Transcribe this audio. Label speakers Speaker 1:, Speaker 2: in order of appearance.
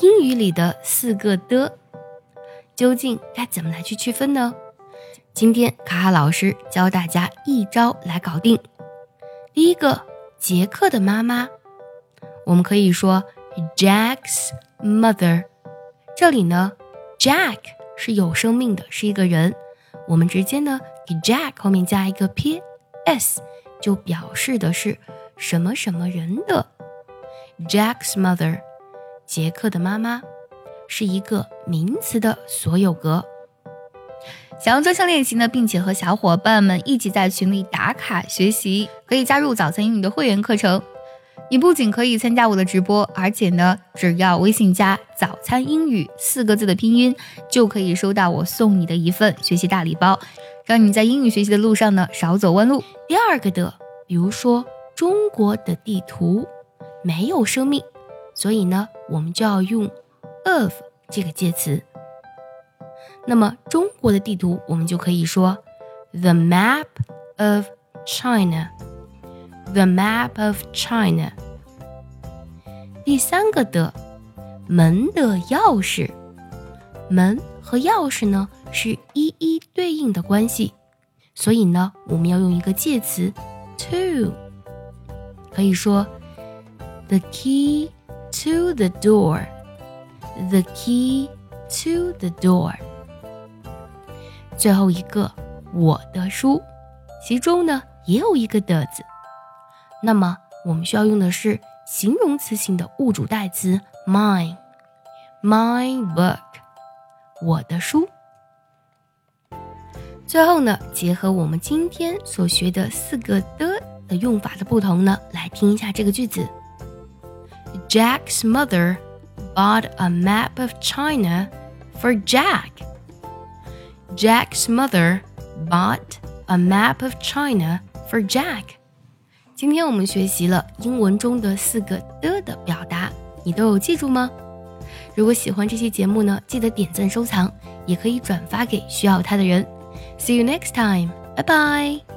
Speaker 1: 英语里的四个的，究竟该怎么来去区分呢？今天卡卡老师教大家一招来搞定。第一个，杰克的妈妈，我们可以说 Jack's mother。这里呢，Jack 是有生命的，是一个人。我们直接呢给 Jack 后面加一个 P.S，就表示的是什么什么人的。Jack's mother，杰克的妈妈，是一个名词的所有格。
Speaker 2: 想要专项练习呢，并且和小伙伴们一起在群里打卡学习，可以加入早餐英语的会员课程。你不仅可以参加我的直播，而且呢，只要微信加“早餐英语”四个字的拼音，就可以收到我送你的一份学习大礼包，让你在英语学习的路上呢少走弯路。
Speaker 1: 第二个的，比如说中国的地图没有生命，所以呢，我们就要用 of 这个介词。那么中国的地图，我们就可以说 the map of China。The map of China。第三个的门的钥匙，门和钥匙呢是一一对应的关系，所以呢我们要用一个介词 to。可以说 the key to the door。The key to the door。最后一个我的书，其中呢也有一个的字。那么我们需要用的是形容词性的物主代词 mine，my book，我的书。最后呢，结合我们今天所学的四个的的用法的不同呢，来听一下这个句子 ：Jack's mother bought a map of China for Jack. Jack's mother bought a map of China for Jack. 今天我们学习了英文中的四个的的表达，你都有记住吗？如果喜欢这期节目呢，记得点赞收藏，也可以转发给需要它的人。See you next time，拜拜。